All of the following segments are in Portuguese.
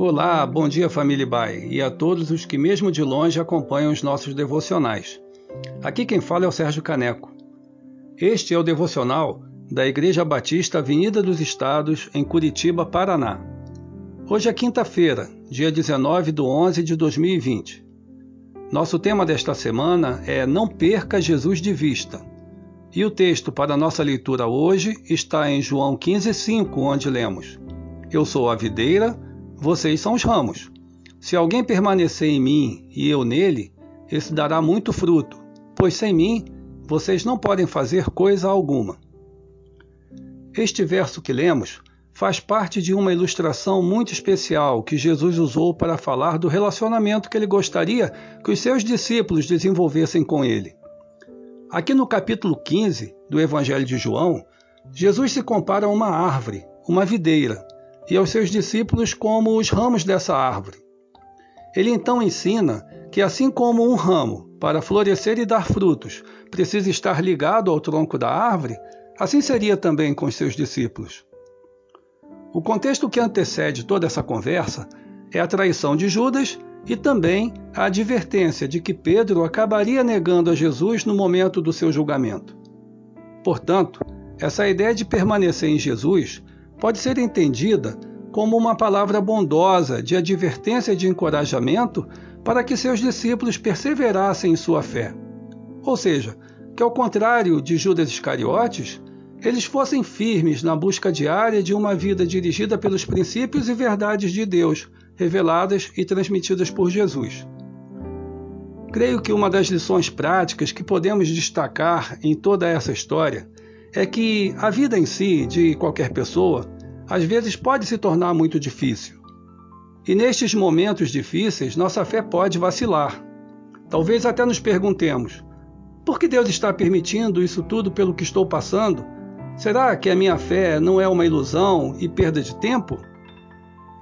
Olá, bom dia família Bai e a todos os que mesmo de longe acompanham os nossos devocionais. Aqui quem fala é o Sérgio Caneco. Este é o devocional da Igreja Batista Avenida dos Estados, em Curitiba, Paraná. Hoje é quinta-feira, dia 19 de 11 de 2020. Nosso tema desta semana é Não perca Jesus de vista. E o texto para nossa leitura hoje está em João 15,5, onde lemos: Eu sou a videira vocês são os ramos. Se alguém permanecer em mim e eu nele, esse dará muito fruto, pois sem mim vocês não podem fazer coisa alguma. Este verso que lemos faz parte de uma ilustração muito especial que Jesus usou para falar do relacionamento que ele gostaria que os seus discípulos desenvolvessem com ele. Aqui no capítulo 15 do Evangelho de João, Jesus se compara a uma árvore, uma videira, e aos seus discípulos como os ramos dessa árvore. Ele então ensina que, assim como um ramo, para florescer e dar frutos, precisa estar ligado ao tronco da árvore, assim seria também com os seus discípulos. O contexto que antecede toda essa conversa é a traição de Judas e também a advertência de que Pedro acabaria negando a Jesus no momento do seu julgamento. Portanto, essa ideia de permanecer em Jesus pode ser entendida como uma palavra bondosa de advertência e de encorajamento para que seus discípulos perseverassem em sua fé. Ou seja, que ao contrário de Judas Iscariotes, eles fossem firmes na busca diária de uma vida dirigida pelos princípios e verdades de Deus, reveladas e transmitidas por Jesus. Creio que uma das lições práticas que podemos destacar em toda essa história é que a vida em si de qualquer pessoa às vezes pode se tornar muito difícil. E nestes momentos difíceis, nossa fé pode vacilar. Talvez até nos perguntemos: por que Deus está permitindo isso tudo pelo que estou passando? Será que a minha fé não é uma ilusão e perda de tempo?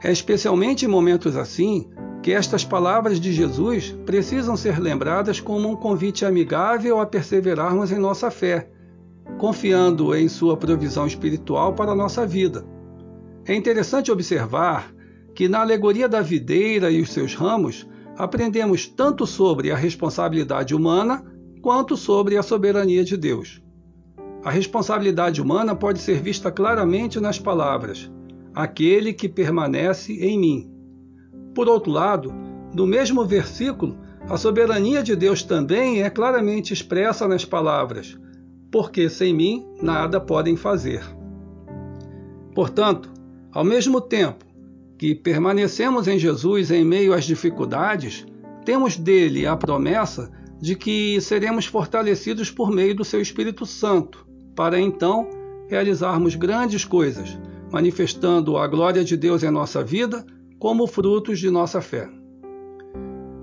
É especialmente em momentos assim que estas palavras de Jesus precisam ser lembradas como um convite amigável a perseverarmos em nossa fé confiando em sua provisão espiritual para a nossa vida. É interessante observar que na alegoria da videira e os seus ramos, aprendemos tanto sobre a responsabilidade humana quanto sobre a soberania de Deus. A responsabilidade humana pode ser vista claramente nas palavras: aquele que permanece em mim. Por outro lado, no mesmo versículo, a soberania de Deus também é claramente expressa nas palavras: porque sem mim nada podem fazer. Portanto, ao mesmo tempo que permanecemos em Jesus em meio às dificuldades, temos dele a promessa de que seremos fortalecidos por meio do seu Espírito Santo, para então realizarmos grandes coisas, manifestando a glória de Deus em nossa vida como frutos de nossa fé.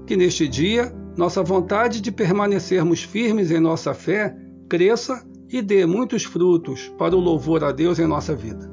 Que neste dia nossa vontade de permanecermos firmes em nossa fé cresça e dê muitos frutos para o louvor a Deus em nossa vida.